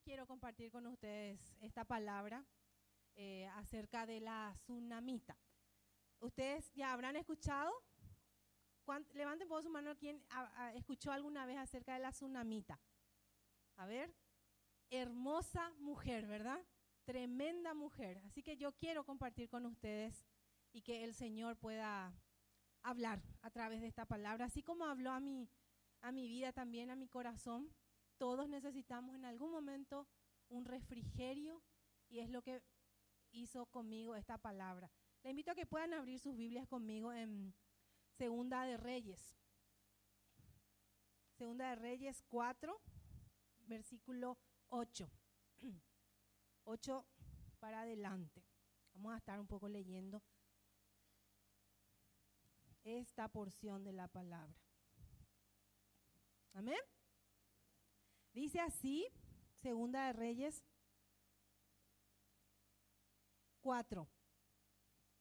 quiero compartir con ustedes esta palabra eh, acerca de la tsunamita. ¿Ustedes ya habrán escuchado? Levanten por su mano quien escuchó alguna vez acerca de la tsunamita. A ver, hermosa mujer, ¿verdad? Tremenda mujer. Así que yo quiero compartir con ustedes y que el Señor pueda hablar a través de esta palabra, así como habló a mi, a mi vida también, a mi corazón todos necesitamos en algún momento un refrigerio y es lo que hizo conmigo esta palabra. Le invito a que puedan abrir sus Biblias conmigo en Segunda de Reyes. Segunda de Reyes 4, versículo 8. 8 para adelante. Vamos a estar un poco leyendo esta porción de la palabra. Amén. Dice así, Segunda de Reyes 4,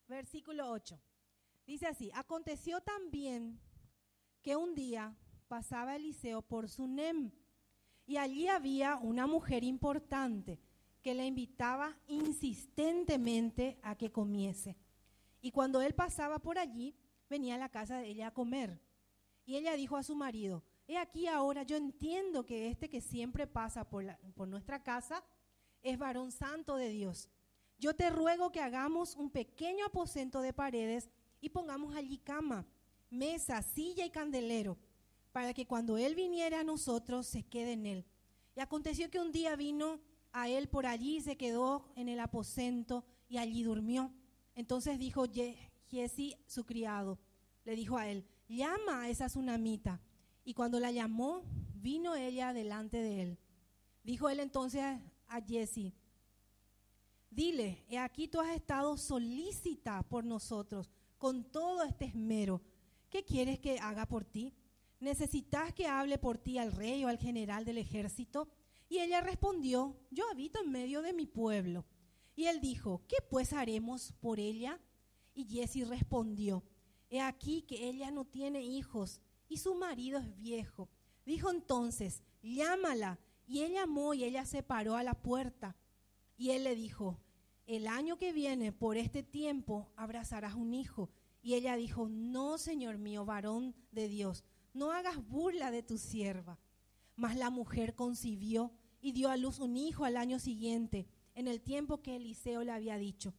versículo 8. Dice así, aconteció también que un día pasaba Eliseo por Sunem y allí había una mujer importante que le invitaba insistentemente a que comiese. Y cuando él pasaba por allí, venía a la casa de ella a comer. Y ella dijo a su marido, He aquí ahora, yo entiendo que este que siempre pasa por, nuestra casa es varón santo de Dios. Yo te ruego que hagamos un pequeño aposento de paredes y pongamos allí cama, mesa, silla y candelero, para que cuando él viniera a nosotros se quede en él. Y aconteció que un día vino a él por allí y se quedó en el aposento y allí durmió. Entonces dijo Jesse, su criado, le dijo a él, llama a esa tsunamita. Y cuando la llamó, vino ella delante de él. Dijo él entonces a Jesse, dile, he aquí tú has estado solícita por nosotros con todo este esmero. ¿Qué quieres que haga por ti? ¿Necesitas que hable por ti al rey o al general del ejército? Y ella respondió, yo habito en medio de mi pueblo. Y él dijo, ¿qué pues haremos por ella? Y Jesse respondió, he aquí que ella no tiene hijos y su marido es viejo. Dijo entonces, llámala. Y él llamó y ella se paró a la puerta. Y él le dijo, el año que viene, por este tiempo, abrazarás un hijo. Y ella dijo, no, Señor mío, varón de Dios, no hagas burla de tu sierva. Mas la mujer concibió y dio a luz un hijo al año siguiente, en el tiempo que Eliseo le había dicho.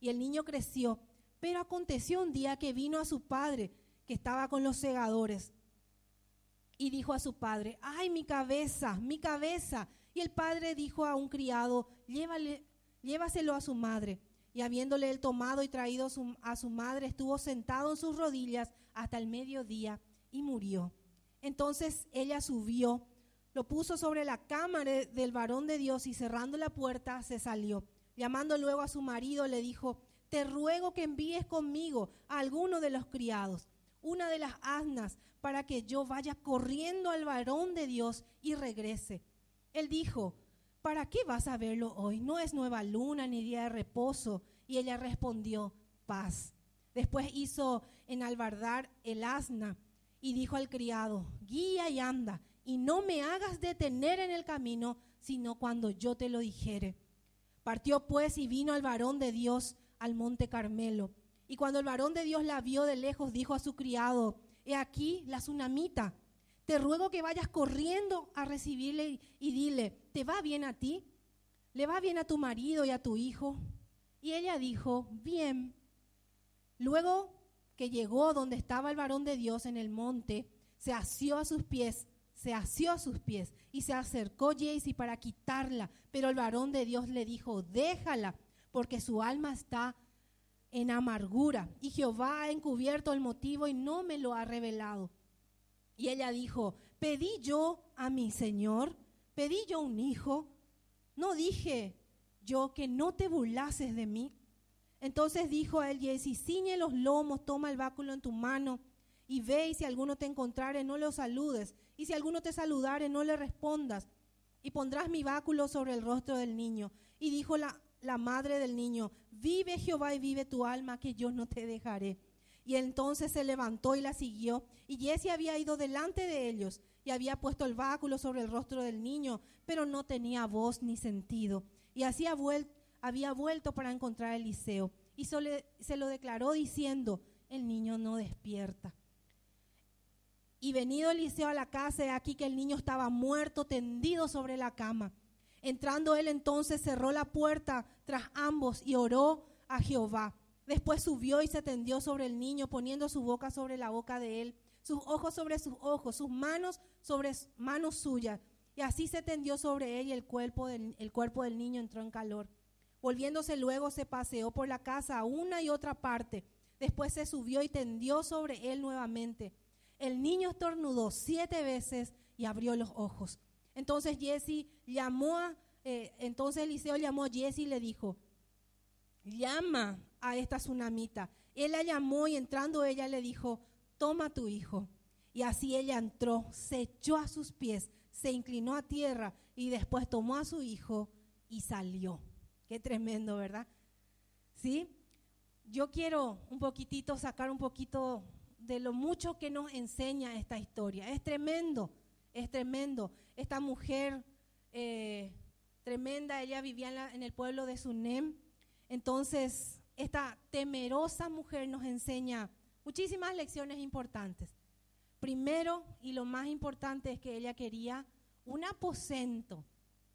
Y el niño creció, pero aconteció un día que vino a su padre que estaba con los segadores. Y dijo a su padre, ay, mi cabeza, mi cabeza. Y el padre dijo a un criado, Llévale, llévaselo a su madre. Y habiéndole él tomado y traído a su madre, estuvo sentado en sus rodillas hasta el mediodía y murió. Entonces ella subió, lo puso sobre la cámara del varón de Dios y cerrando la puerta se salió. Llamando luego a su marido le dijo, te ruego que envíes conmigo a alguno de los criados una de las asnas para que yo vaya corriendo al varón de Dios y regrese. Él dijo, ¿para qué vas a verlo hoy? No es nueva luna ni día de reposo. Y ella respondió, paz. Después hizo enalbardar el asna y dijo al criado, guía y anda, y no me hagas detener en el camino, sino cuando yo te lo dijere. Partió pues y vino al varón de Dios al monte Carmelo. Y cuando el varón de Dios la vio de lejos, dijo a su criado, he aquí la tsunamita, te ruego que vayas corriendo a recibirle y dile, ¿te va bien a ti? ¿Le va bien a tu marido y a tu hijo? Y ella dijo, bien. Luego que llegó donde estaba el varón de Dios en el monte, se asió a sus pies, se asió a sus pies y se acercó Jaycee para quitarla, pero el varón de Dios le dijo, déjala, porque su alma está en amargura. Y Jehová ha encubierto el motivo y no me lo ha revelado. Y ella dijo, pedí yo a mi Señor, pedí yo un hijo. No dije yo que no te burlases de mí. Entonces dijo a él Jesse, ciñe los lomos, toma el báculo en tu mano y ve y si alguno te encontrare no lo saludes y si alguno te saludare no le respondas y pondrás mi báculo sobre el rostro del niño. Y dijo la, la madre del niño, vive Jehová y vive tu alma, que yo no te dejaré. Y entonces se levantó y la siguió, y Jesse había ido delante de ellos, y había puesto el báculo sobre el rostro del niño, pero no tenía voz ni sentido. Y había vuelto para encontrar a Eliseo y se lo declaró diciendo, el niño no despierta. Y venido Eliseo a la casa, aquí que el niño estaba muerto, tendido sobre la cama. Entrando él entonces cerró la puerta tras ambos y oró a Jehová. Después subió y se tendió sobre el niño, poniendo su boca sobre la boca de él, sus ojos sobre sus ojos, sus manos sobre manos suyas. Y así se tendió sobre él y el cuerpo del, el cuerpo del niño entró en calor. Volviéndose luego se paseó por la casa a una y otra parte. Después se subió y tendió sobre él nuevamente. El niño estornudó siete veces y abrió los ojos. Entonces Jesse llamó a, eh, entonces Eliseo llamó a Jesse y le dijo, llama a esta tsunamita. Él la llamó y entrando ella le dijo, toma tu hijo. Y así ella entró, se echó a sus pies, se inclinó a tierra y después tomó a su hijo y salió. Qué tremendo, ¿verdad? ¿Sí? Yo quiero un poquitito sacar un poquito de lo mucho que nos enseña esta historia. Es tremendo, es tremendo. Esta mujer eh, tremenda, ella vivía en, el pueblo de Sunem. Entonces, esta temerosa mujer nos enseña muchísimas lecciones importantes. Primero, y lo más importante es que ella quería un aposento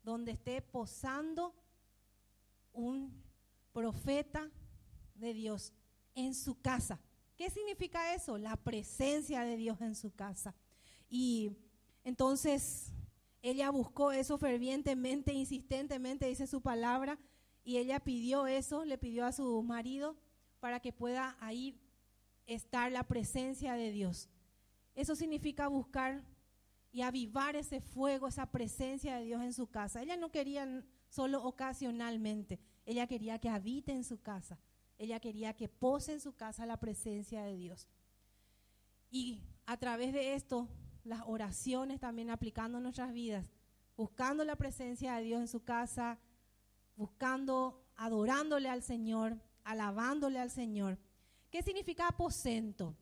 donde esté posando un profeta de Dios en su casa. ¿Qué significa eso? La presencia de Dios en su casa. Y entonces ella buscó eso fervientemente, insistentemente, dice su palabra, y ella pidió eso, le pidió a su marido para que pueda ahí estar la presencia de Dios. Eso significa buscar y avivar ese fuego, esa presencia de Dios en su casa. Ella no quería solo ocasionalmente. Ella quería que habite en su casa. Ella quería que pose en su casa la presencia de Dios. Y a través de esto, las oraciones también aplicando en nuestras vidas, buscando la presencia de Dios en su casa, buscando, adorándole al Señor, alabándole al Señor. ¿Qué significa aposento?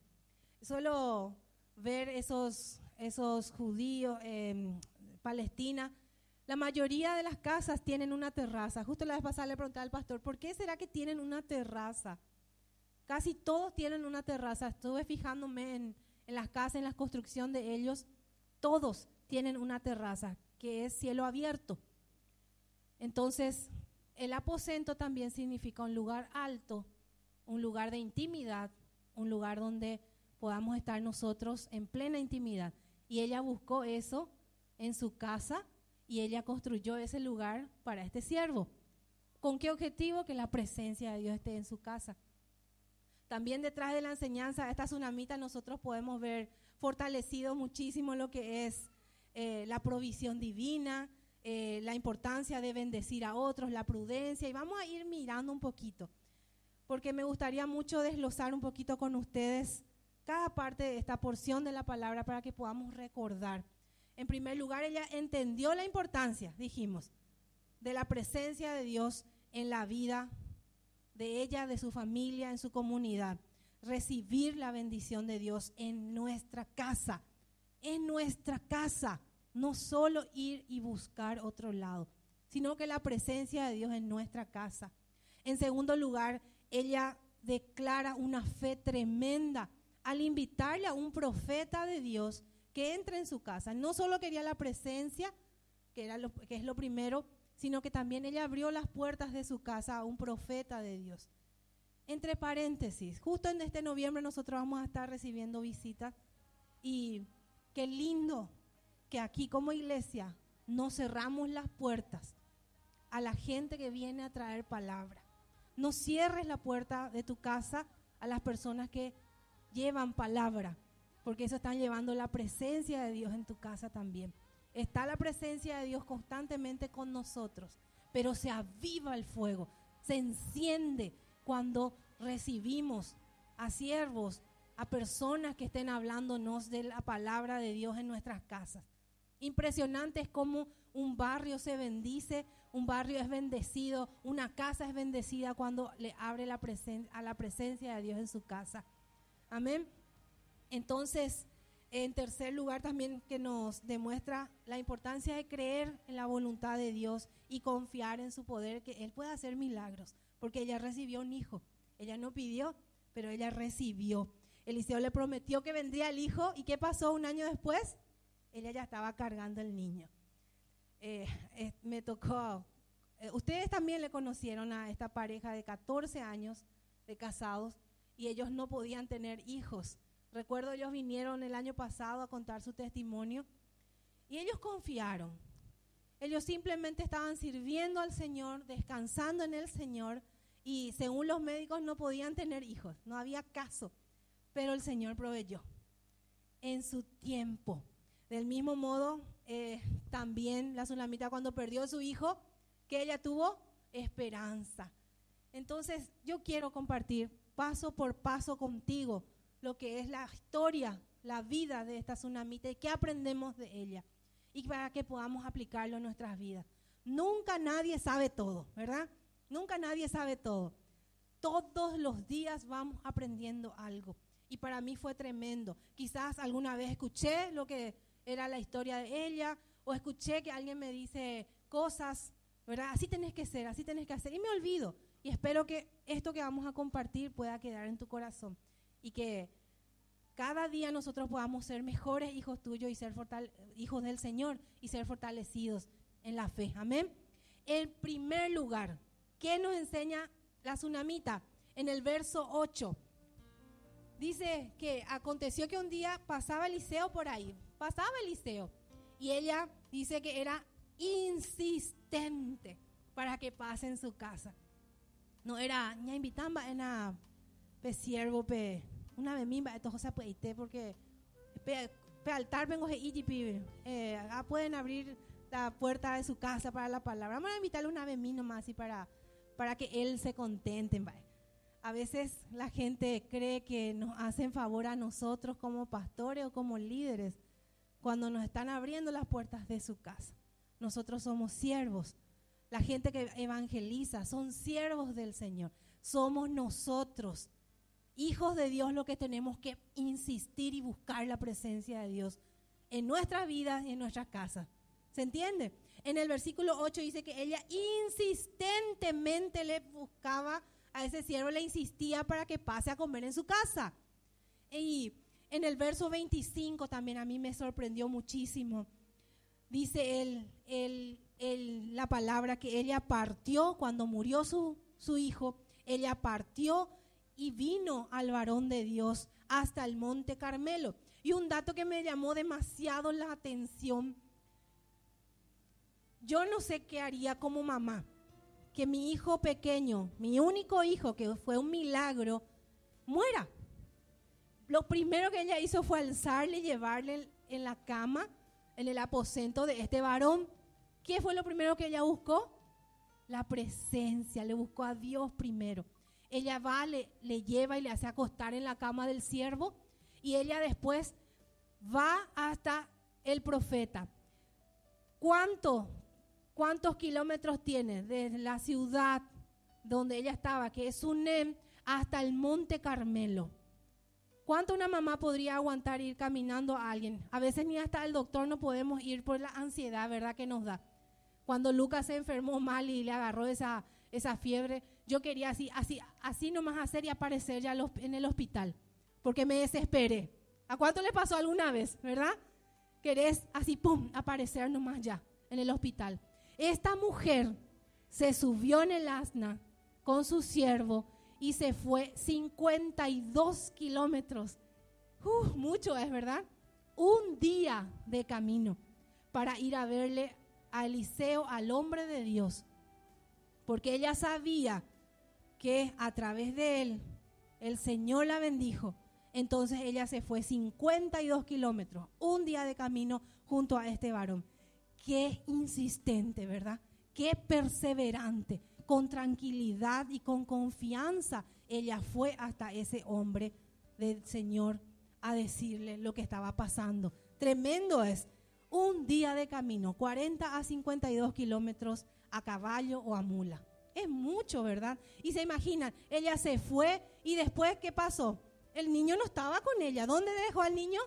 Solo ver esos, esos judíos en Palestina la mayoría de las casas tienen una terraza. Justo la vez pasada le pregunté al pastor, ¿por qué será que tienen una terraza? Casi todos tienen una terraza. Estuve fijándome en, las casas, en la construcción de ellos. Todos tienen una terraza, que es cielo abierto. Entonces, el aposento también significa un lugar alto, un lugar de intimidad, un lugar donde podamos estar nosotros en plena intimidad. Y ella buscó eso en su casa y ella construyó ese lugar para este siervo. ¿Con qué objetivo? Que la presencia de Dios esté en su casa. También detrás de la enseñanza de esta tsunamita nosotros podemos ver fortalecido muchísimo lo que es eh, la provisión divina, eh, la importancia de bendecir a otros, la prudencia, y vamos a ir mirando un poquito, porque me gustaría mucho desglosar un poquito con ustedes cada parte de esta porción de la palabra para que podamos recordar. En primer lugar, ella entendió la importancia, dijimos, de la presencia de Dios en la vida de ella, de su familia, en su comunidad. Recibir la bendición de Dios en nuestra casa, en nuestra casa. No solo ir y buscar otro lado, sino que la presencia de Dios en nuestra casa. En segundo lugar, ella declara una fe tremenda al invitarle a un profeta de Dios que entre en su casa. No solo quería la presencia, que, era lo, que es lo primero, sino que también ella abrió las puertas de su casa a un profeta de Dios. Entre paréntesis, justo en este noviembre nosotros vamos a estar recibiendo visitas y qué lindo que aquí como iglesia no cerramos las puertas a la gente que viene a traer palabra. No cierres la puerta de tu casa a las personas que llevan palabra porque eso están llevando la presencia de Dios en tu casa también. Está la presencia de Dios constantemente con nosotros, pero se aviva el fuego, se enciende cuando recibimos a siervos, a personas que estén hablándonos de la palabra de Dios en nuestras casas. Impresionante es cómo un barrio se bendice, un barrio es bendecido, una casa es bendecida cuando le abre la a la presencia de Dios en su casa. Amén. Entonces, En tercer lugar, también que nos demuestra la importancia de creer en la voluntad de Dios y confiar en su poder, que Él puede hacer milagros, porque ella recibió un hijo. Ella no pidió, pero ella recibió. Eliseo le prometió que vendría el hijo y ¿qué pasó un año después? Ella ya estaba cargando el niño. Eh, eh, me tocó, eh, ustedes también le conocieron a esta pareja de 14 años de casados y ellos no podían tener hijos. Recuerdo ellos vinieron el año pasado a contar su testimonio y ellos confiaron. Ellos simplemente estaban sirviendo al Señor, descansando en el Señor y según los médicos no podían tener hijos, no había caso, pero el Señor proveyó en su tiempo. Del mismo modo, eh, también la tsunamita cuando perdió a su hijo, que ella tuvo esperanza. Entonces, yo quiero compartir paso por paso contigo lo que es la historia, la vida de esta tsunamita y qué aprendemos de ella y para que podamos aplicarlo en nuestras vidas. Nunca nadie sabe todo, ¿verdad? Nunca nadie sabe todo. Todos los días vamos aprendiendo algo. Y para mí fue tremendo. Quizás alguna vez escuché lo que era la historia de ella o escuché que alguien me dice cosas, ¿verdad? Así tenés que ser, así tenés que hacer. Y me olvido. Y espero que esto que vamos a compartir pueda quedar en tu corazón y que cada día nosotros podamos ser mejores hijos tuyos y ser hijos del Señor y ser fortalecidos en la fe. Amén. En primer lugar, ¿qué nos enseña la tsunamita? En el verso 8. Dice que aconteció que un día pasaba Eliseo por ahí, pasaba Eliseo, y ella dice que era insistente para que pase en su casa. No era, ña invitamba, era pe siervo, pe, una bemimba, esto José puede porque altar vengo de eh, acá pueden abrir la puerta de su casa para la palabra. Vamos a invitarle una vez nomás y para, para que él se contente. A veces la gente cree que nos hacen favor a nosotros como pastores o como líderes cuando nos están abriendo las puertas de su casa. Nosotros somos siervos. La gente que evangeliza son siervos del Señor. Somos nosotros, hijos de Dios, lo que tenemos que insistir y buscar la presencia de Dios en nuestras vidas y en nuestras casas. ¿Se entiende? En el versículo 8 dice que ella insistentemente le buscaba a ese siervo le insistía para que pase a comer en su casa. Y en el verso 25 también a mí me sorprendió muchísimo. Dice él, la palabra que ella partió cuando murió su, su hijo, ella partió y vino al varón de Dios hasta el monte Carmelo. Y un dato que me llamó demasiado la atención, yo no sé qué haría como mamá que mi hijo pequeño, mi único hijo, que fue un milagro, muera. Lo primero que ella hizo fue alzarle y llevarle en la cama, en el aposento de este varón. ¿Qué fue lo primero que ella buscó? La presencia, le buscó a Dios primero. Ella va, le, le lleva y le hace acostar en la cama del siervo y ella después va hasta el profeta. ¿Cuánto ¿Cuántos kilómetros tiene desde la ciudad donde ella estaba, que es Sunem, hasta el Monte Carmelo? ¿Cuánto una mamá podría aguantar ir caminando a alguien? A veces ni hasta el doctor no podemos ir por la ansiedad, ¿verdad? Que nos da. Cuando Lucas se enfermó mal y le agarró esa, esa fiebre, yo quería así, así, así nomás hacer y aparecer ya en el hospital, porque me desesperé. ¿A cuánto le pasó alguna vez, verdad? Querés así, pum, aparecer nomás ya en el hospital. Esta mujer se subió en el asna con su siervo y se fue 52 kilómetros. mucho es, ¿verdad? Un día de camino para ir a verle a Eliseo, al hombre de Dios. Porque ella sabía que a través de él el Señor la bendijo. Entonces ella se fue 52 kilómetros, un día de camino junto a este varón qué insistente, ¿verdad? Qué perseverante, con tranquilidad y con confianza, ella fue hasta ese hombre del Señor a decirle lo que estaba pasando. Tremendo es. Un día de camino, 40 a 52 kilómetros a caballo o a mula. Es mucho, ¿verdad? Y se imaginan, ella se fue y después, ¿qué pasó? El niño no estaba con ella. ¿Dónde dejó al niño?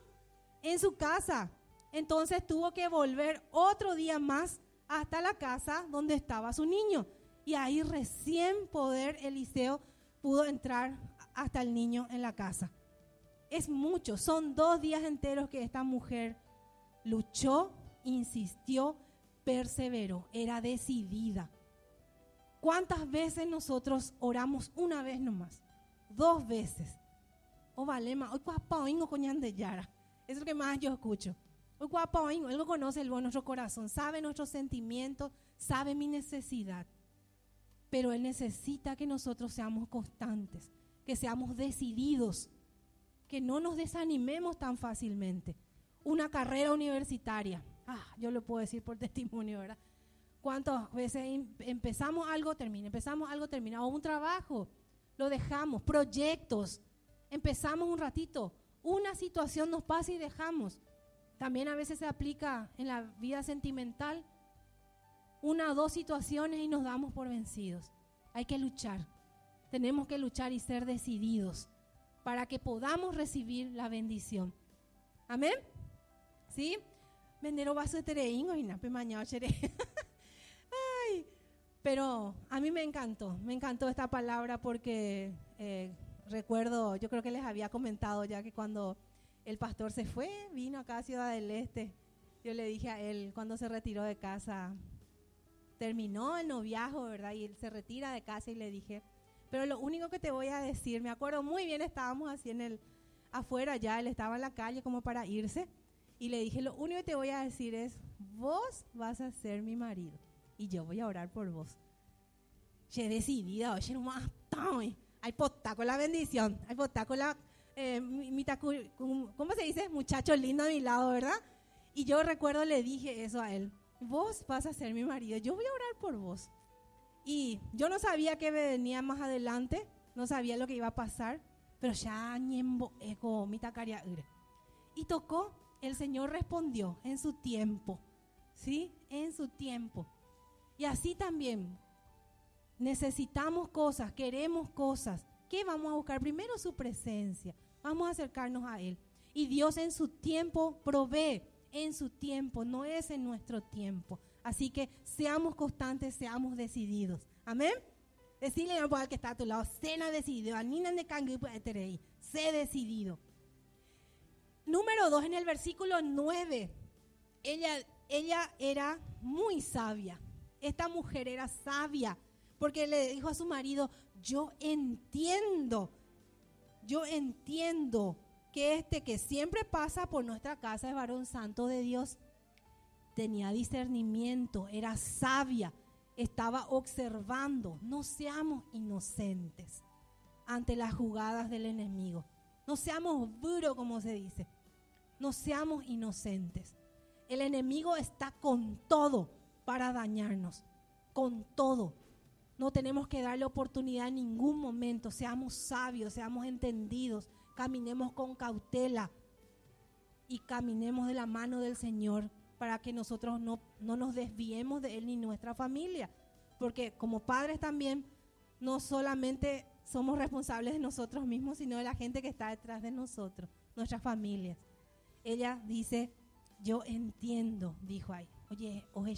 en su casa. Entonces tuvo que volver otro día más hasta la casa donde estaba su niño. Y ahí recién poder Eliseo pudo entrar hasta el niño en la casa. Es mucho, son dos días enteros que esta mujer luchó, insistió, perseveró, era decidida. ¿Cuántas veces nosotros oramos una vez nomás? Dos veces. O oh, valema, hoy cuapaoingo coñan de yara. Es lo que más yo escucho. Hoy cuapaoingo, él conoce el nuestro corazón, sabe nuestros sentimientos, sabe mi necesidad. Pero él necesita que nosotros seamos constantes, que seamos decididos, que no nos desanimemos tan fácilmente. Una carrera universitaria, ah, yo lo puedo decir por testimonio, ¿verdad? ¿Cuántas veces em, empezamos algo, termina, empezamos algo, termina, o un trabajo, lo dejamos, proyectos, empezamos un ratito, una situación nos pasa y dejamos. También a veces se aplica en la vida sentimental, una o dos situaciones y nos damos por vencidos. Hay que luchar, tenemos que luchar y ser decididos para que podamos recibir la bendición. Amén. ¿Sí? Vendero vaso de y nape mañana pero a mí me encantó, me encantó esta palabra porque eh, recuerdo, yo creo que les había comentado ya que cuando el pastor se fue, vino acá a Ciudad del Este, yo le dije a él cuando se retiró de casa, terminó el noviazgo, ¿verdad? Y él se retira de casa y le dije, pero lo único que te voy a decir, me acuerdo muy bien, estábamos así en el, afuera ya, él estaba en la calle como para irse, y le dije, lo único que te voy a decir es, vos vas a ser mi marido, y yo voy a orar por vos. Che decidida, oye, no más, hay potá con la bendición, hay potá con la, eh, ¿cómo se dice? Muchacho lindo a mi lado, ¿verdad? Y yo recuerdo, le dije eso a él, vos vas a ser mi marido, yo voy a orar por vos. Y yo no sabía qué venía más adelante, no sabía lo que iba a pasar, pero ya ñembo eco mitacaria Y tocó, el Señor respondió en su tiempo, ¿sí? En su tiempo. Y así también necesitamos cosas, queremos cosas. ¿Qué vamos a buscar? Primero su presencia. Vamos a acercarnos a Él. Y Dios en su tiempo provee, en su tiempo, no es en nuestro tiempo. Así que seamos constantes, seamos decididos. Amén. Decirle al que está a tu lado, cena decidido, anina de pues, sé decidido. Número dos, en el versículo 9, ella, ella era muy sabia. Esta mujer era sabia porque le dijo a su marido, yo entiendo, yo entiendo que este que siempre pasa por nuestra casa es varón santo de Dios tenía discernimiento, era sabia, estaba observando. No seamos inocentes ante las jugadas del enemigo. No seamos duros, como se dice. No seamos inocentes. El enemigo está con todo para dañarnos, con todo. No tenemos que darle oportunidad en ningún momento. Seamos sabios, seamos entendidos, caminemos con cautela y caminemos de la mano del Señor para que nosotros no, nos desviemos de Él ni nuestra familia. Porque como padres también, no solamente somos responsables de nosotros mismos, sino de la gente que está detrás de nosotros, nuestras familias. Ella dice, yo entiendo, dijo ahí, oye, oje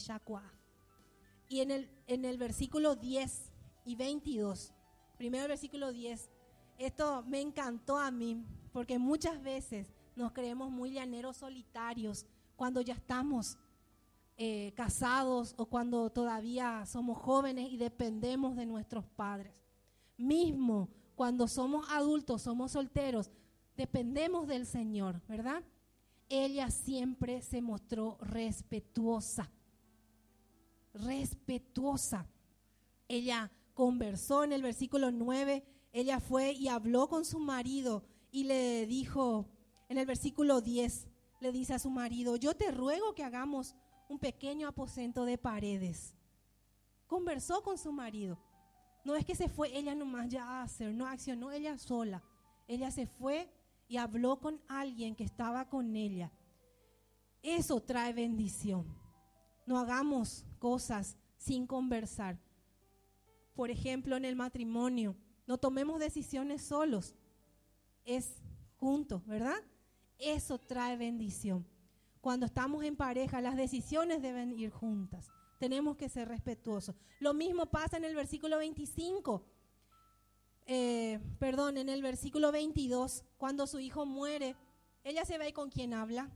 Y en el, en el versículo 10 y 22, primero el versículo 10, esto me encantó a mí, porque muchas veces nos creemos muy llaneros solitarios, cuando ya estamos eh, casados o cuando todavía somos jóvenes y dependemos de nuestros padres. Mismo cuando somos adultos, somos solteros, dependemos del Señor, ¿verdad? Ella siempre se mostró respetuosa, respetuosa. Ella conversó en el versículo 9, ella fue y habló con su marido y le dijo en el versículo 10, le dice a su marido, yo te ruego que hagamos un pequeño aposento de paredes. Conversó con su marido. No es que se fue ella nomás ya a hacer, no accionó ella sola. Ella se fue y habló con alguien que estaba con ella. Eso trae bendición. No hagamos cosas sin conversar. Por ejemplo, en el matrimonio, no tomemos decisiones solos. Es juntos, ¿verdad? Eso trae bendición. Cuando estamos en pareja, las decisiones deben ir juntas. Tenemos que ser respetuosos. Lo mismo pasa en el versículo 25. Eh, perdón, en el versículo 22, cuando su hijo muere, ella se ve con quién habla.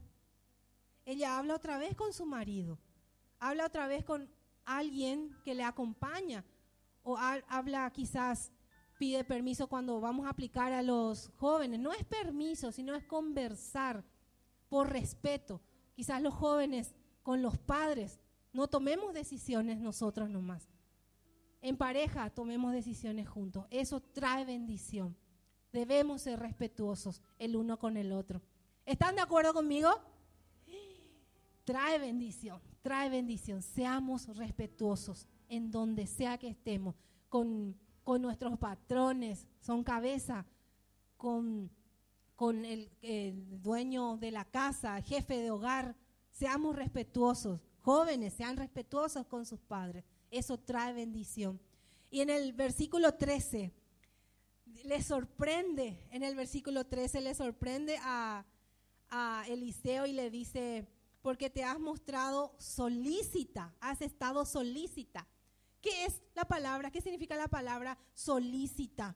Ella habla otra vez con su marido. Habla otra vez con alguien que le acompaña. O habla quizás, pide permiso cuando vamos a aplicar a los jóvenes. No es permiso, sino es conversar por respeto quizás los jóvenes con los padres, no tomemos decisiones nosotros nomás. En pareja tomemos decisiones juntos. Eso trae bendición. Debemos ser respetuosos el uno con el otro. ¿Están de acuerdo conmigo? Trae bendición, trae bendición. Seamos respetuosos en donde sea que estemos, con, con nuestros patrones, son cabeza, con con el, dueño de la casa, jefe de hogar. Seamos respetuosos. Jóvenes, sean respetuosos con sus padres. Eso trae bendición. Y en el versículo 13, le sorprende, en el versículo 13 le sorprende a, Eliseo y le dice, porque te has mostrado solícita, has estado solícita. ¿Qué es la palabra? ¿Qué significa la palabra solícita?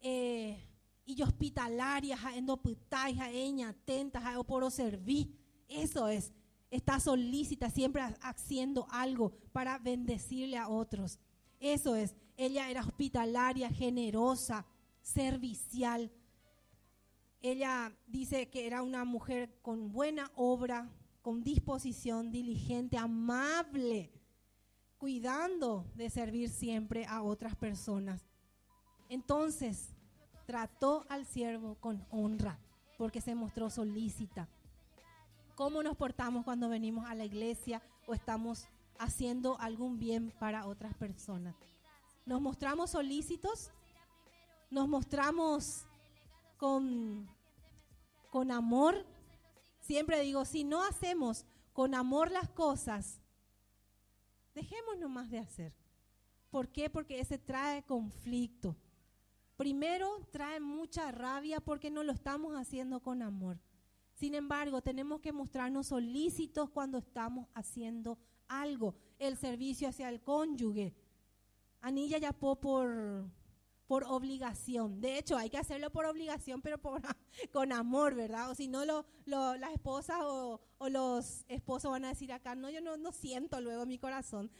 Eh, y hospitalaria, endo putai, atenta, por servir. Eso es, está solícita, siempre haciendo algo para bendecirle a otros. Eso es, ella era hospitalaria, generosa, servicial. Ella dice que era una mujer con buena obra, con disposición, diligente, amable, cuidando de servir siempre a otras personas. Entonces, trató al siervo con honra, porque se mostró solícita. ¿Cómo nos portamos cuando venimos a la iglesia o estamos haciendo algún bien para otras personas? ¿Nos mostramos solícitos? ¿Nos mostramos con, con amor? Siempre digo, si no hacemos con amor las cosas, dejemos nomás de hacer. ¿Por qué? Porque ese trae conflicto. Primero, trae mucha rabia porque no lo estamos haciendo con amor. Sin embargo, tenemos que mostrarnos solícitos cuando estamos haciendo algo. El servicio hacia el cónyuge. Anilla ya por, por obligación. De hecho, hay que hacerlo por obligación, pero por, con amor, ¿verdad? O si no, lo, las esposas o, los esposos van a decir acá, no, yo no, no siento luego mi corazón.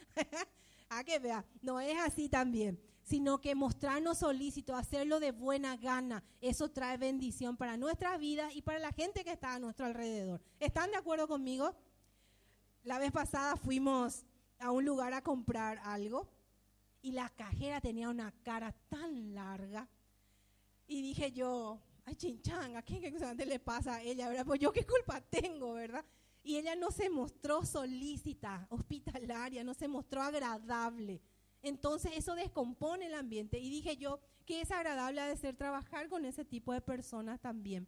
a que vea, no es así también sino que mostrarnos solícitos, hacerlo de buena gana. Eso trae bendición para nuestra vida y para la gente que está a nuestro alrededor. ¿Están de acuerdo conmigo? La vez pasada fuimos a un lugar a comprar algo y la cajera tenía una cara tan larga y dije yo, ay chinchanga, ¿qué, qué le pasa a ella? ¿verdad? Pues yo qué culpa tengo, ¿verdad? Y ella no se mostró solícita, hospitalaria, no se mostró agradable. Entonces eso descompone el ambiente. Y dije yo que es agradable de ser trabajar con ese tipo de personas también.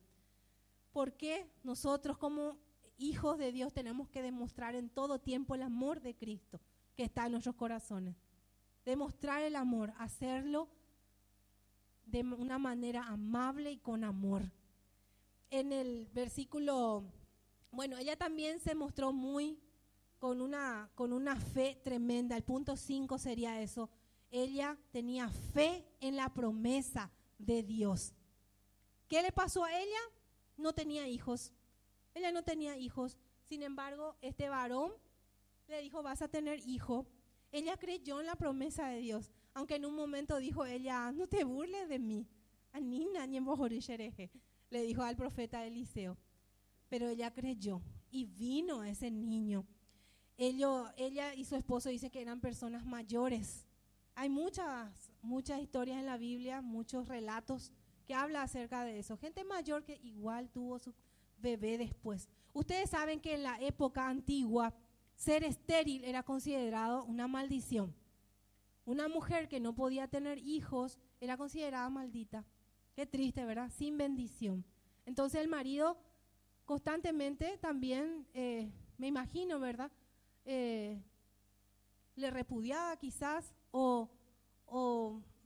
Porque nosotros como hijos de Dios tenemos que demostrar en todo tiempo el amor de Cristo que está en nuestros corazones. Demostrar el amor, hacerlo de una manera amable y con amor. En el versículo, bueno, ella también se mostró muy con una, con una fe tremenda. El punto 5 sería eso. Ella tenía fe en la promesa de Dios. ¿Qué le pasó a ella? No tenía hijos. Ella no tenía hijos. Sin embargo, este varón le dijo, vas a tener hijo. Ella creyó en la promesa de Dios, aunque en un momento dijo ella, no te burles de mí. Anina, le dijo al profeta Eliseo. Pero ella creyó y vino ese niño ella y su esposo dicen que eran personas mayores. Hay muchas, muchas historias en la Biblia, muchos relatos que habla acerca de eso. Gente mayor que igual tuvo su bebé después. Ustedes saben que en la época antigua ser estéril era considerado una maldición. Una mujer que no podía tener hijos era considerada maldita. Qué triste, ¿verdad? Sin bendición. Entonces el marido constantemente también, eh, me imagino, ¿verdad? Eh, le repudiaba quizás o,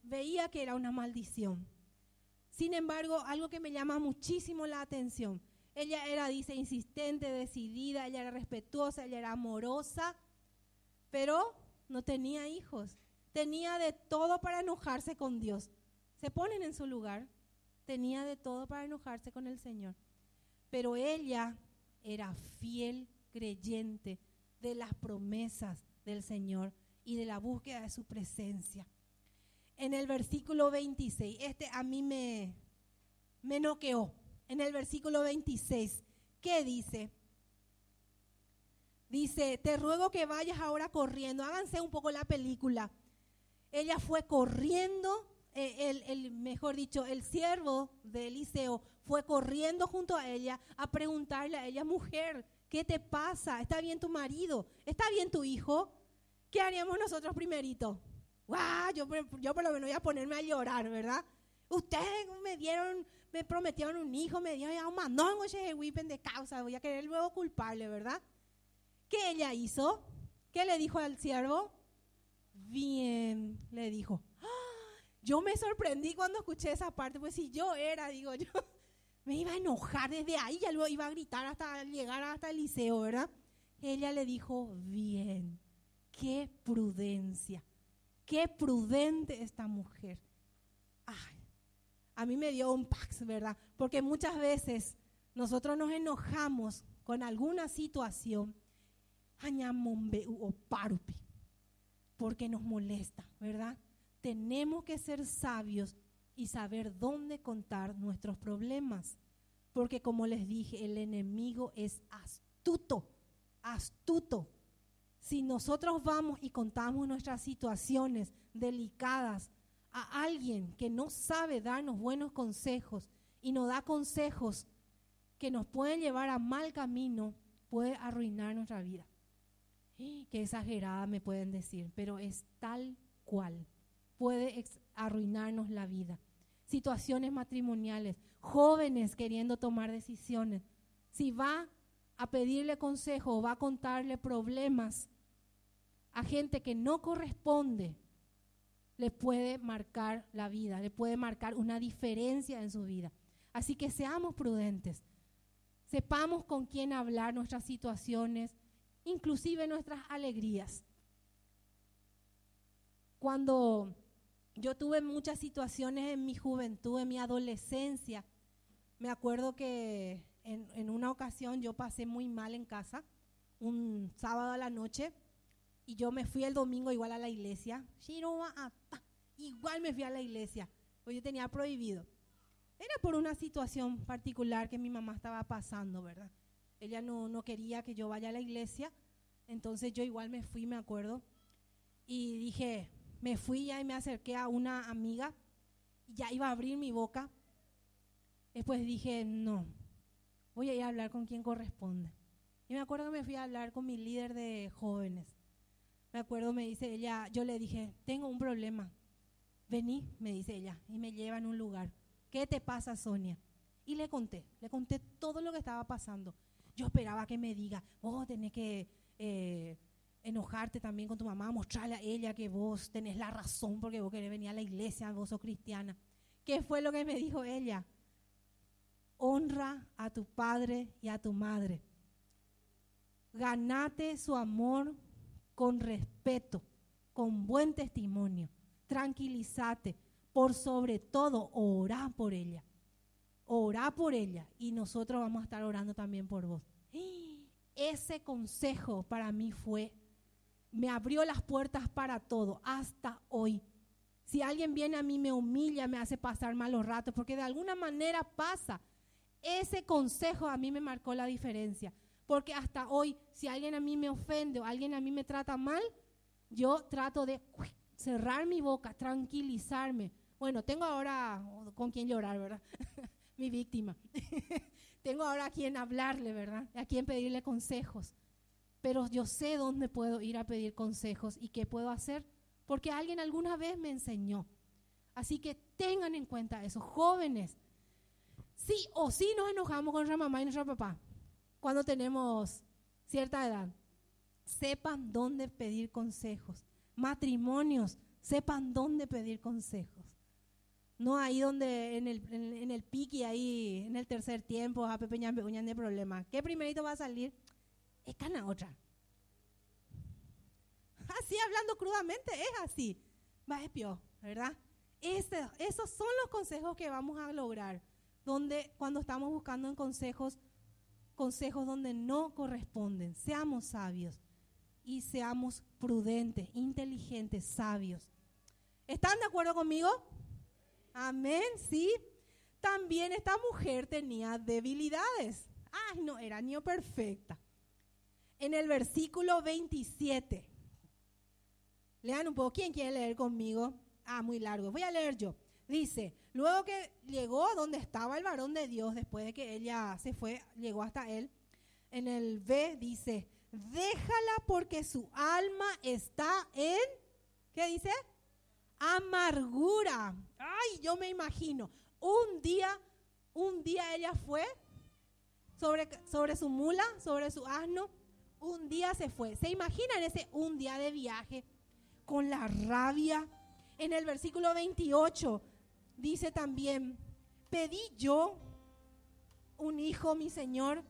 veía que era una maldición. Sin embargo, algo que me llama muchísimo la atención Ella era, dice, insistente, decidida, ella era respetuosa, ella era amorosa, pero no tenía hijos. Tenía de todo para enojarse con Dios. Se ponen en su lugar. Tenía de todo para enojarse con el Señor. Pero ella era fiel creyente de las promesas del Señor y de la búsqueda de su presencia. En el versículo 26, este a mí me, me noqueó. En el versículo 26, ¿qué dice? Dice, te ruego que vayas ahora corriendo. Háganse un poco la película. Ella fue corriendo, eh, el, el, mejor dicho, el siervo de Eliseo fue corriendo junto a ella a preguntarle a ella, mujer, ¿qué te pasa? ¿Está bien tu marido? ¿Está bien tu hijo? ¿Qué haríamos nosotros primerito? ¡Guau! Yo, yo por lo menos voy a ponerme a llorar, ¿verdad? Ustedes me dieron, me prometieron un hijo, me dieron un manongo, ese de causa, voy a querer luego culparle, ¿verdad? ¿Qué ella hizo? ¿Qué le dijo al siervo? Bien, le dijo. ¡Ah! Yo me sorprendí cuando escuché esa parte, pues si yo era, digo yo, me iba a enojar desde ahí, ya luego iba a gritar hasta llegar hasta el liceo, ¿verdad? Ella le dijo, bien, qué prudencia, qué prudente esta mujer. Ay, a mí me dio un pax, ¿verdad? Porque muchas veces nosotros nos enojamos con alguna situación, o parupi, porque nos molesta, ¿verdad? Tenemos que ser sabios y saber dónde contar nuestros problemas. Porque como les dije, el enemigo es astuto, astuto. Si nosotros vamos y contamos nuestras situaciones delicadas a alguien que no sabe darnos buenos consejos y nos da consejos que nos pueden llevar a mal camino, puede arruinar nuestra vida. Qué exagerada me pueden decir, pero es tal cual. Puede arruinarnos la vida situaciones matrimoniales, jóvenes queriendo tomar decisiones. Si va a pedirle consejo o va a contarle problemas a gente que no corresponde, le puede marcar la vida, le puede marcar una diferencia en su vida. Así que seamos prudentes, sepamos con quién hablar nuestras situaciones, inclusive nuestras alegrías. Cuando yo tuve muchas situaciones en mi juventud, en mi adolescencia. Me acuerdo que en, una ocasión yo pasé muy mal en casa, un sábado a la noche, y yo me fui el domingo igual a la iglesia. Igual me fui a la iglesia, porque yo tenía prohibido. Era por una situación particular que mi mamá estaba pasando, ¿verdad? Ella no, no quería que yo vaya a la iglesia, entonces yo igual me fui, me acuerdo, y dije, me fui ya y me acerqué a una amiga y ya iba a abrir mi boca. Después dije, no, voy a ir a hablar con quien corresponde. Y me acuerdo me fui a hablar con mi líder de jóvenes. Me acuerdo, me dice ella, yo le dije, tengo un problema. Vení, me dice ella, y me lleva en un lugar. ¿Qué te pasa, Sonia? Y le conté, le conté todo lo que estaba pasando. Yo esperaba que me diga, vos oh, tenés que eh, enojarte también con tu mamá, mostrarle a ella que vos tenés la razón porque vos querés venir a la iglesia, vos sos cristiana. ¿Qué fue lo que me dijo ella? Honra a tu padre y a tu madre. Ganate su amor con respeto, con buen testimonio. Tranquilízate. Por sobre todo, orá por ella. Orá por ella y nosotros vamos a estar orando también por vos. Ese consejo para mí fue me abrió las puertas para todo, hasta hoy. Si alguien viene a mí, me humilla, me hace pasar malos ratos, porque de alguna manera pasa. Ese consejo a mí me marcó la diferencia. Porque hasta hoy, si alguien a mí me ofende o alguien a mí me trata mal, yo trato de cerrar mi boca, tranquilizarme. Bueno, tengo ahora con quien llorar, ¿verdad? mi víctima. tengo ahora a quien hablarle, ¿verdad? A quien pedirle consejos pero yo sé dónde puedo ir a pedir consejos y qué puedo hacer, porque alguien alguna vez me enseñó. Así que tengan en cuenta eso, jóvenes. Sí o sí nos enojamos con nuestra mamá y nuestro papá cuando tenemos cierta edad. Sepan dónde pedir consejos. Matrimonios, sepan dónde pedir consejos. No ahí donde en el, en, el pique, ahí en el tercer tiempo, a Pepe Ñampe, de problema. ¿Qué primerito va a salir? Cana otra. Así hablando crudamente, es así. Va peor, ¿verdad? Este, esos son los consejos que vamos a lograr. Donde cuando estamos buscando en consejos, consejos donde no corresponden. Seamos sabios y seamos prudentes, inteligentes, sabios. ¿Están de acuerdo conmigo? Amén, sí. También esta mujer tenía debilidades. Ay, no, era ni perfecta. En el versículo 27. Lean un poco. ¿Quién quiere leer conmigo? Ah, muy largo. Voy a leer yo. Dice, luego que llegó donde estaba el varón de Dios, después de que ella se fue, llegó hasta él, en el B dice, déjala porque su alma está en, ¿qué dice? amargura. Ay, yo me imagino, un día, un día ella fue sobre, sobre su mula, sobre su asno, un día se fue. ¿Se imaginan ese un día de viaje con la rabia? En el versículo 28 dice también, pedí yo un hijo, mi Señor.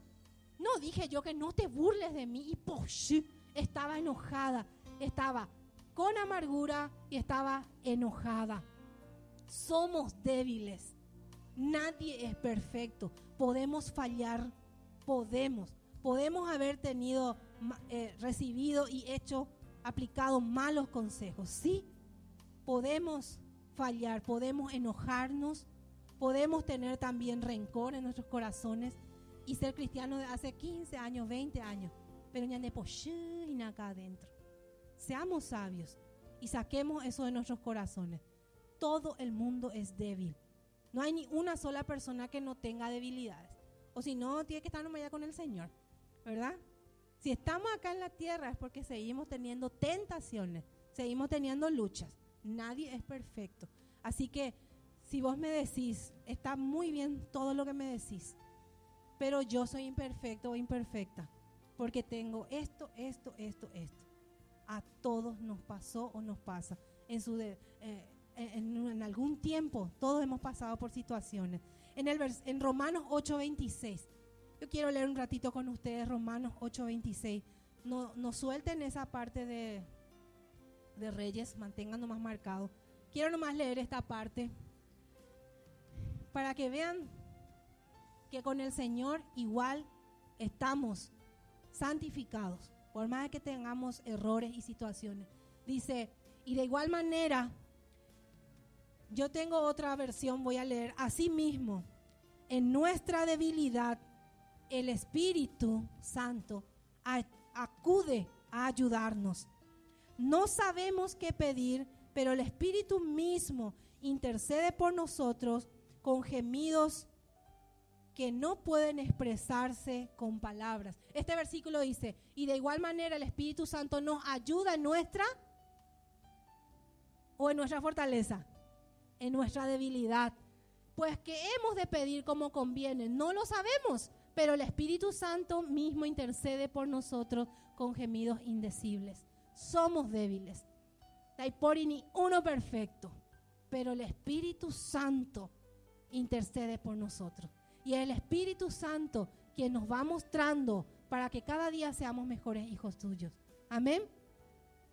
No dije yo que no te burles de mí. Y pues, estaba enojada, estaba con amargura y estaba enojada. Somos débiles. Nadie es perfecto. Podemos fallar. Podemos. Podemos haber tenido, eh, recibido y hecho, aplicado malos consejos. Sí, podemos fallar. Podemos enojarnos. Podemos tener también rencor en nuestros corazones y ser cristianos de hace 15 años, 20 años. Pero ya no acá adentro. Seamos sabios y saquemos eso de nuestros corazones. Todo el mundo es débil. No hay ni una sola persona que no tenga debilidades. O si no, tiene que estar nomás con el Señor. ¿Verdad? Si estamos acá en la tierra es porque seguimos teniendo tentaciones, seguimos teniendo luchas. Nadie es perfecto. Así que si vos me decís, está muy bien todo lo que me decís, pero yo soy imperfecto o imperfecta, porque tengo esto, esto, esto, esto a todos nos pasó o nos pasa. En, su eh, en, algún tiempo todos hemos pasado por situaciones. En, el en Romanos 8:26, yo quiero leer un ratito con ustedes Romanos 8:26. No, no suelten esa parte de, de Reyes, manténganlo más marcado. Quiero nomás leer esta parte para que vean que con el Señor igual estamos santificados por más que tengamos errores y situaciones. Dice, y de igual manera, yo tengo otra versión, voy a leer, mismo en nuestra debilidad, el Espíritu Santo acude a ayudarnos. No sabemos qué pedir, pero el Espíritu mismo intercede por nosotros con gemidos que no pueden expresarse con palabras. Este versículo dice, y de igual manera el Espíritu Santo nos ayuda en nuestra o en nuestra fortaleza, en nuestra debilidad. Pues que hemos de pedir como conviene, no lo sabemos, pero el Espíritu Santo mismo intercede por nosotros con gemidos indecibles. Somos débiles. No hay por ni uno perfecto, pero el Espíritu Santo intercede por nosotros y el Espíritu Santo quien nos va mostrando para que cada día seamos mejores hijos tuyos. Amén.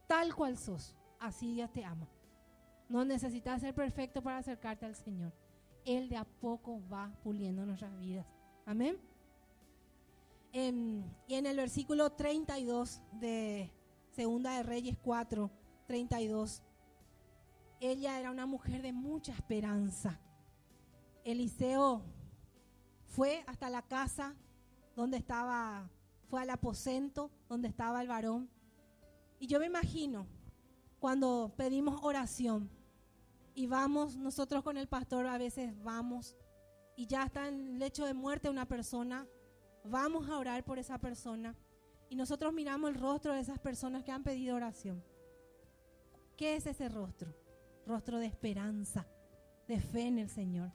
Tal cual sos, así Dios te ama. No necesitas ser perfecto para acercarte al Señor. Él de a poco va puliendo nuestras vidas. Amén. Y en el versículo 32 de Segunda de Reyes 4, 32, ella era una mujer de mucha esperanza. Eliseo fue hasta la casa donde estaba, fue al aposento donde estaba el varón. Y yo me imagino cuando pedimos oración y vamos, nosotros con el pastor a veces vamos y ya está en lecho de muerte una persona, vamos a orar por esa persona y nosotros miramos el rostro de esas personas que han pedido oración. ¿Qué es ese rostro? Rostro de esperanza, de fe en el Señor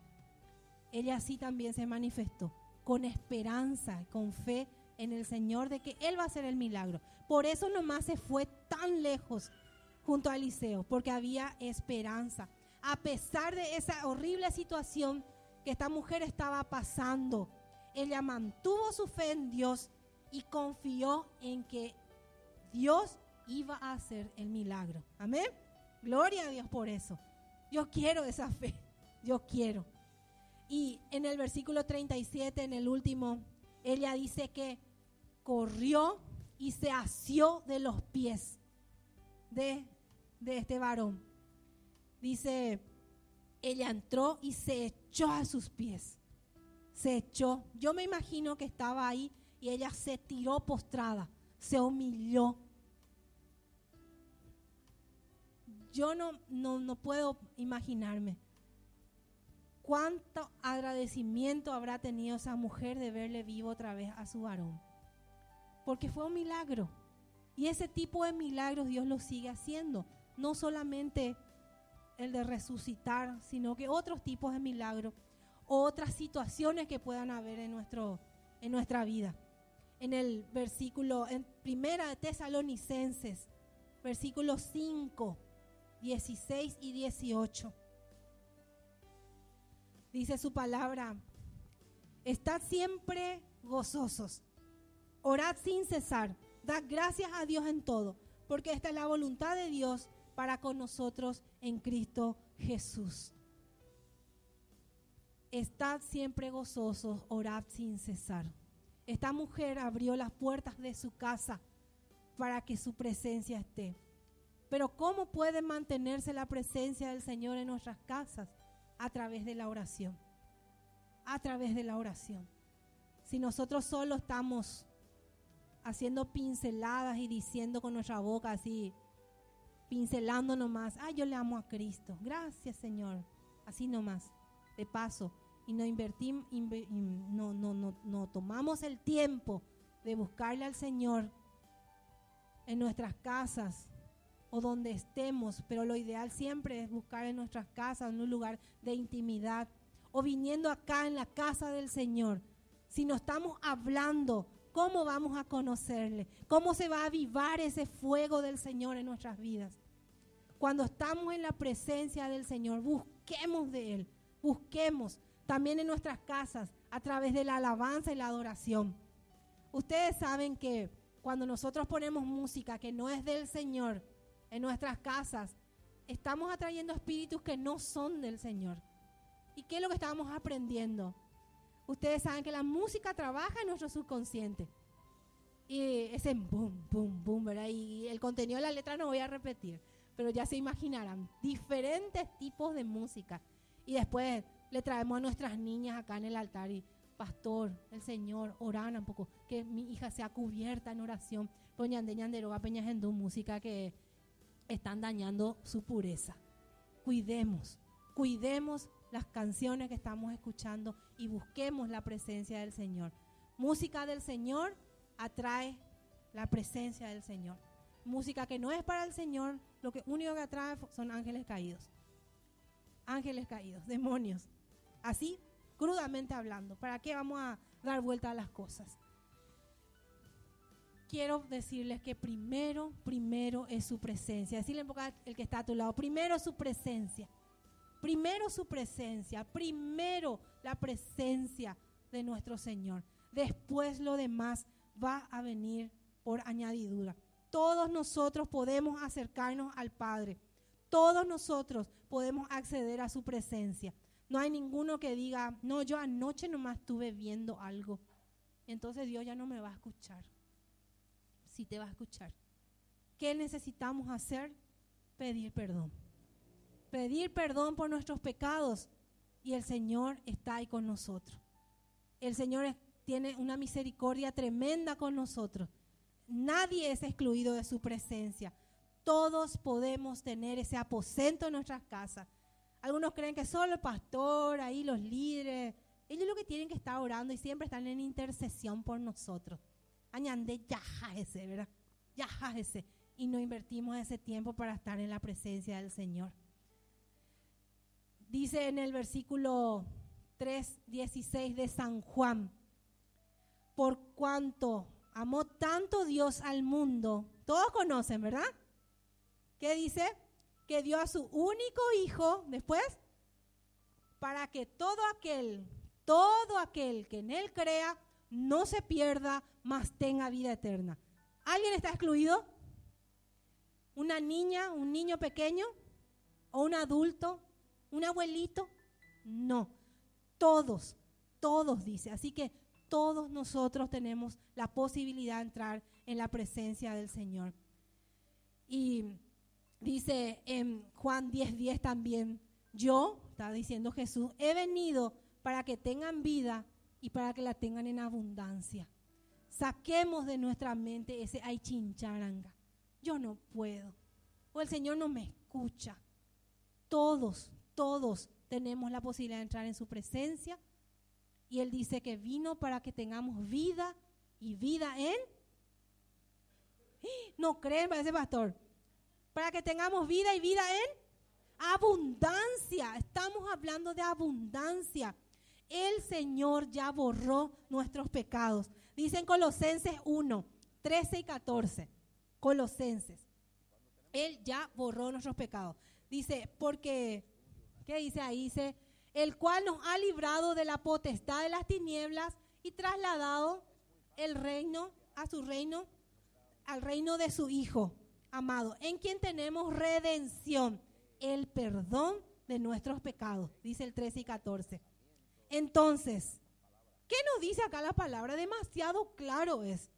ella así también se manifestó, con esperanza, con fe en el Señor de que Él va a hacer el milagro. Por eso nomás se fue tan lejos junto a Eliseo, porque había esperanza, a pesar de esa horrible situación que esta mujer estaba pasando, ella mantuvo su fe en Dios y confió en que Dios iba a hacer el milagro. Amén. Gloria a Dios por eso. Yo quiero esa fe. Yo quiero. Y en el versículo 37, en el último, ella dice que corrió y se asió de los pies de, de este varón. Dice, ella entró y se echó a sus pies. Se echó. Yo me imagino que estaba ahí y ella se tiró postrada, se humilló. Yo no, no, no puedo imaginarme cuánto agradecimiento habrá tenido esa mujer de verle vivo otra vez a su varón. Porque fue un milagro. Y ese tipo de milagros Dios lo sigue haciendo. No solamente el de resucitar, sino que otros tipos de milagros, otras situaciones que puedan haber en, nuestro, en nuestra vida en el versículo, en primera de Tesalonicenses, versículos 5, 16 y 18. Dice su palabra, estad siempre gozosos, orad sin cesar, dad gracias a Dios en todo, porque esta es la voluntad de Dios para con nosotros en Cristo Jesús. Estad siempre gozosos, orad sin cesar. Esta mujer abrió las puertas de su casa para que su presencia esté. Pero ¿cómo puede mantenerse la presencia del Señor en nuestras casas? A través de la oración. A través de la oración. Si nosotros solo estamos haciendo pinceladas y diciendo con nuestra boca así, pincelando nomás, ay, yo le amo a Cristo. Gracias, Señor. Así nomás, de paso y no invertimos, no, no, no, no tomamos el tiempo de buscarle al Señor en nuestras casas o donde estemos, pero lo ideal siempre es buscar en nuestras casas, en un lugar de intimidad, o viniendo acá en la casa del Señor. Si no estamos hablando, ¿cómo vamos a conocerle? ¿Cómo se va a avivar ese fuego del Señor en nuestras vidas? Cuando estamos en la presencia del Señor, busquemos de Él, busquemos también en nuestras casas, a través de la alabanza y la adoración. Ustedes saben que cuando nosotros ponemos música que no es del Señor en nuestras casas, estamos atrayendo espíritus que no son del Señor. ¿Y qué es lo que estamos aprendiendo? Ustedes saben que la música trabaja en nuestro subconsciente. Y ese boom, boom, boom, ¿verdad? Y el contenido de la letra no voy a repetir, pero ya se imaginarán diferentes tipos de música. Y después le traemos a nuestras niñas acá en el altar y, pastor, el Señor, oran un poco, que mi hija sea cubierta en oración. En música que están dañando su pureza. Cuidemos, cuidemos las canciones que estamos escuchando y busquemos la presencia del Señor. Música del Señor atrae la presencia del Señor. Música que no es para el Señor, lo que único que atrae son ángeles caídos. Ángeles caídos, demonios. Así, crudamente hablando. ¿Para qué vamos a dar vuelta a las cosas? Quiero decirles que primero, primero es su presencia. Decirle el que está a tu lado, primero su presencia. Primero su presencia. Primero la presencia de nuestro Señor. Después lo demás va a venir por añadidura. Todos nosotros podemos acercarnos al Padre. Todos nosotros podemos acceder a su presencia. No hay ninguno que diga, no, yo anoche nomás estuve viendo algo. Entonces Dios ya no me va a escuchar. Sí te va a escuchar. ¿Qué necesitamos hacer? Pedir perdón. Pedir perdón por nuestros pecados. Y el Señor está ahí con nosotros. El Señor tiene una misericordia tremenda con nosotros. Nadie es excluido de su presencia. Todos podemos tener ese aposento en nuestras casas algunos creen que solo el pastor, ahí los líderes, ellos lo que tienen que estar orando y siempre están en intercesión por nosotros. Añande ese, ¿verdad? ese. Y no invertimos ese tiempo para estar en la presencia del Señor. Dice en el versículo 3, 16 de San Juan, por cuanto amó tanto Dios al mundo, todos conocen, ¿verdad? ¿Qué dice? Que dio a su único hijo, después, para que todo aquel, todo aquel que en él crea, no se pierda, mas tenga vida eterna. ¿Alguien está excluido? ¿Una niña, un niño pequeño? ¿O un adulto? ¿Un abuelito? No. Todos, todos dice. Así que todos nosotros tenemos la posibilidad de entrar en la presencia del Señor. Y dice en Juan 10:10 10 también, yo, está diciendo Jesús, he venido para que tengan vida y para que la tengan en abundancia. Saquemos de nuestra mente ese ay chincharanga. Yo no puedo. O el Señor no me escucha. Todos, todos tenemos la posibilidad de entrar en su presencia. Y Él dice que vino para que tengamos vida y vida en... No creen, ese pastor. Para que tengamos vida y vida en abundancia. Estamos hablando de abundancia. El Señor ya borró nuestros pecados. Dicen Colosenses 1, 13 y 14. Colosenses. Él ya borró nuestros pecados. Dice, porque, ¿qué dice ahí? Dice, el cual nos ha librado de la potestad de las tinieblas y trasladado el reino a su reino, al reino de su Hijo amado, en quien tenemos redención, el perdón de nuestros pecados, dice el 13 y 14. Entonces, ¿qué nos dice acá la palabra? Demasiado claro es.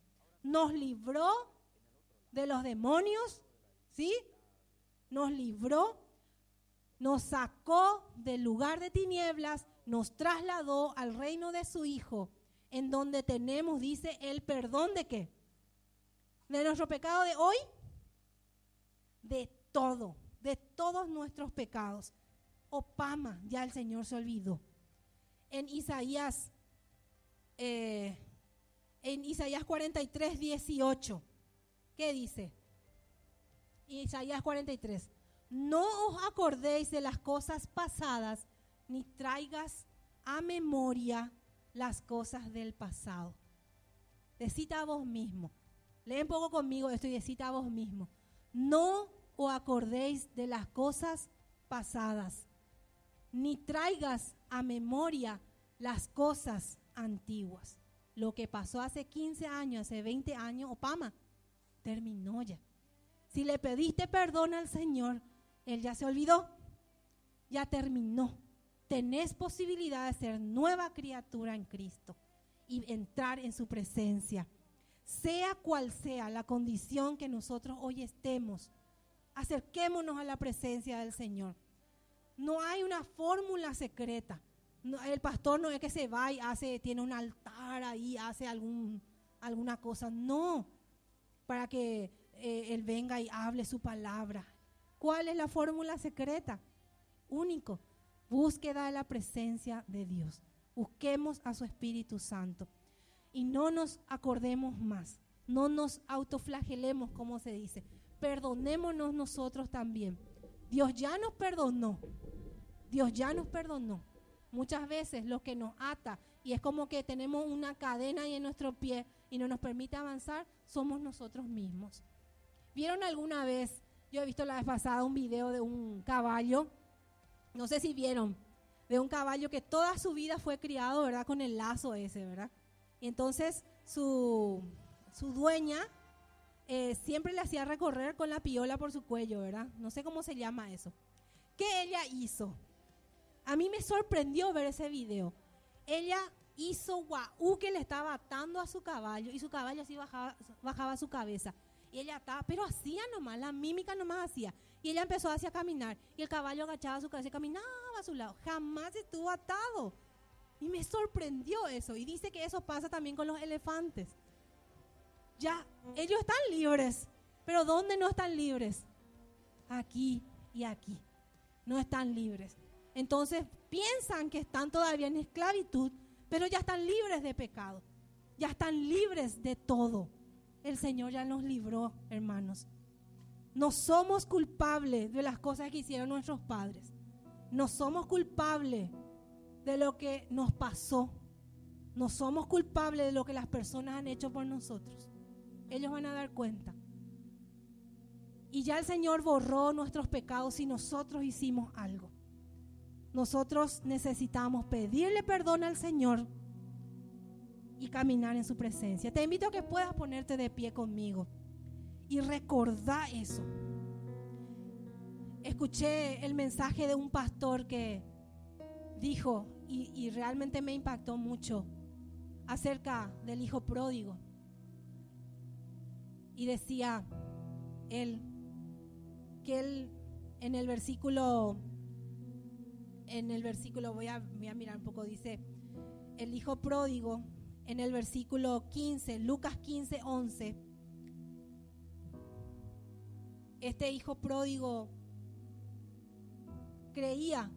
Nos libró de los demonios, ¿sí? Nos libró, nos sacó del lugar de tinieblas, nos trasladó al reino de su Hijo, en donde tenemos, dice, el perdón de qué? De nuestro pecado de hoy, de todo, de todos nuestros pecados. Opama, ya el Señor se olvidó en Isaías, eh, en Isaías 43, 18. ¿Qué dice? Isaías 43. No os acordéis de las cosas pasadas, ni traigas a memoria las cosas del pasado. Decita a vos mismo. Lee un poco conmigo esto y a vos mismo. No os acordéis de las cosas pasadas, ni traigas a memoria las cosas antiguas. Lo que pasó hace 15 años, hace 20 años, Opama, terminó ya. Si le pediste perdón al Señor, Él ya se olvidó, ya terminó. Tenés posibilidad de ser nueva criatura en Cristo y entrar en su presencia. Sea cual sea la condición que nosotros hoy estemos, acerquémonos a la presencia del Señor. No hay una fórmula secreta. el pastor no es que se va y hace, tiene un altar ahí, hace algún, alguna cosa. No, para que eh, Él venga y hable su palabra. ¿Cuál es la fórmula secreta? Único. Búsqueda de la presencia de Dios. Busquemos a su Espíritu Santo. Y no nos acordemos más. No nos autoflagelemos, como se dice. Perdonémonos nosotros también. Dios ya nos perdonó. Dios ya nos perdonó. Muchas veces lo que nos ata y es como que tenemos una cadena ahí en nuestro pie y no nos permite avanzar, somos nosotros mismos. ¿Vieron alguna vez? Yo he visto la vez pasada un video de un caballo, no sé si vieron, de un caballo que toda su vida fue criado, ¿verdad? Con el lazo ese, ¿verdad? Y entonces su, su dueña eh, siempre le hacía recorrer con la piola por su cuello, ¿verdad? No sé cómo se llama eso. ¿Qué ella hizo? A mí me sorprendió ver ese video. Ella hizo guau que le estaba atando a su caballo y su caballo así bajaba, bajaba su cabeza. Y ella estaba, pero hacía nomás, la mímica nomás hacía. Y ella empezó hacia caminar y el caballo agachaba su cabeza y caminaba a su lado. Jamás estuvo atado. Y me sorprendió eso. Y dice que eso pasa también con los elefantes. Ya, ellos están libres. Pero ¿dónde no están libres? Aquí y aquí. No están libres. Entonces piensan que están todavía en esclavitud, pero ya están libres de pecado, ya están libres de todo. El Señor ya nos libró, hermanos. No somos culpables de las cosas que hicieron nuestros padres. No somos culpables de lo que nos pasó. No somos culpables de lo que las personas han hecho por nosotros. Ellos van a dar cuenta. Y ya el Señor borró nuestros pecados y nosotros hicimos algo. Nosotros necesitamos pedirle perdón al Señor y caminar en su presencia. Te invito a que puedas ponerte de pie conmigo y recordar eso. Escuché el mensaje de un pastor que dijo, y, realmente me impactó mucho, acerca del hijo pródigo. Y decía él que él en el versículo, en el versículo, voy a, voy a mirar un poco, dice, el hijo pródigo, en el versículo 15, Lucas 15, 11, este hijo pródigo creía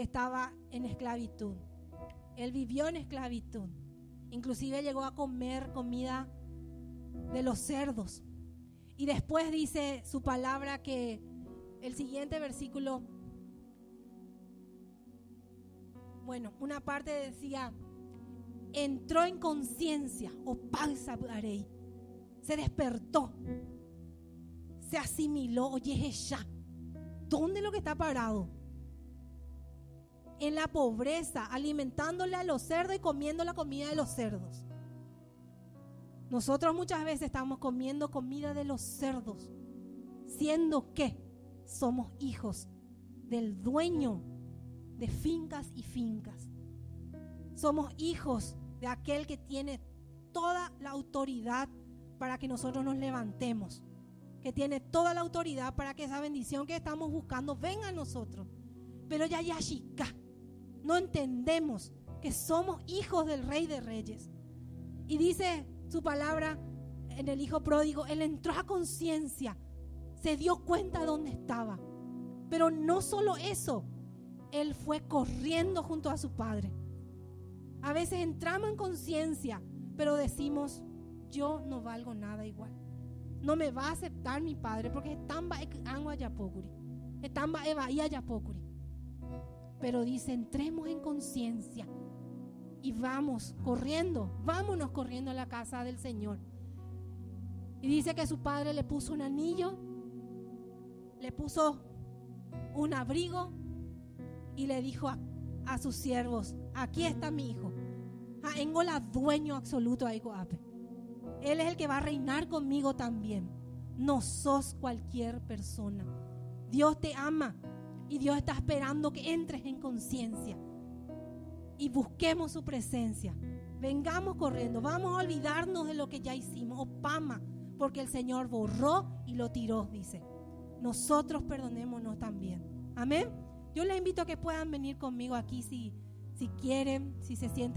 estaba en esclavitud. Él vivió en esclavitud. Inclusive llegó a comer comida de los cerdos. Y después dice su palabra que el siguiente versículo, bueno, una parte decía, entró en conciencia, o panza se despertó, se asimiló, oye, ya, ¿dónde lo que está parado? En la pobreza, alimentándole a los cerdos y comiendo la comida de los cerdos. Nosotros muchas veces estamos comiendo comida de los cerdos, siendo que somos hijos del dueño de fincas y fincas. Somos hijos de aquel que tiene toda la autoridad para que nosotros nos levantemos, que tiene toda la autoridad para que esa bendición que estamos buscando venga a nosotros. Pero ya ya chica, no entendemos que somos hijos del Rey de Reyes. Y dice su palabra en el Hijo Pródigo, Él entró a conciencia, se dio cuenta de dónde estaba. Pero no solo eso, Él fue corriendo junto a su Padre. A veces entramos en conciencia, pero decimos, yo no valgo nada igual. No me va a aceptar mi Padre porque es tan agua yapokuri. Es tan yapokuri. Pero dice, entremos en conciencia y vamos corriendo, vámonos corriendo a la casa del Señor. Y dice que su padre le puso un anillo, le puso un abrigo y le dijo a, sus siervos, aquí está mi hijo. la dueño absoluto a Él es el que va a reinar conmigo también. No sos cualquier persona. Dios te ama. Y Dios está esperando que entres en conciencia y busquemos su presencia. Vengamos corriendo, vamos a olvidarnos de lo que ya hicimos, Opama, porque el Señor borró y lo tiró, dice. Nosotros perdonémonos también. Amén. Yo les invito a que puedan venir conmigo aquí si, si quieren, si se sienten.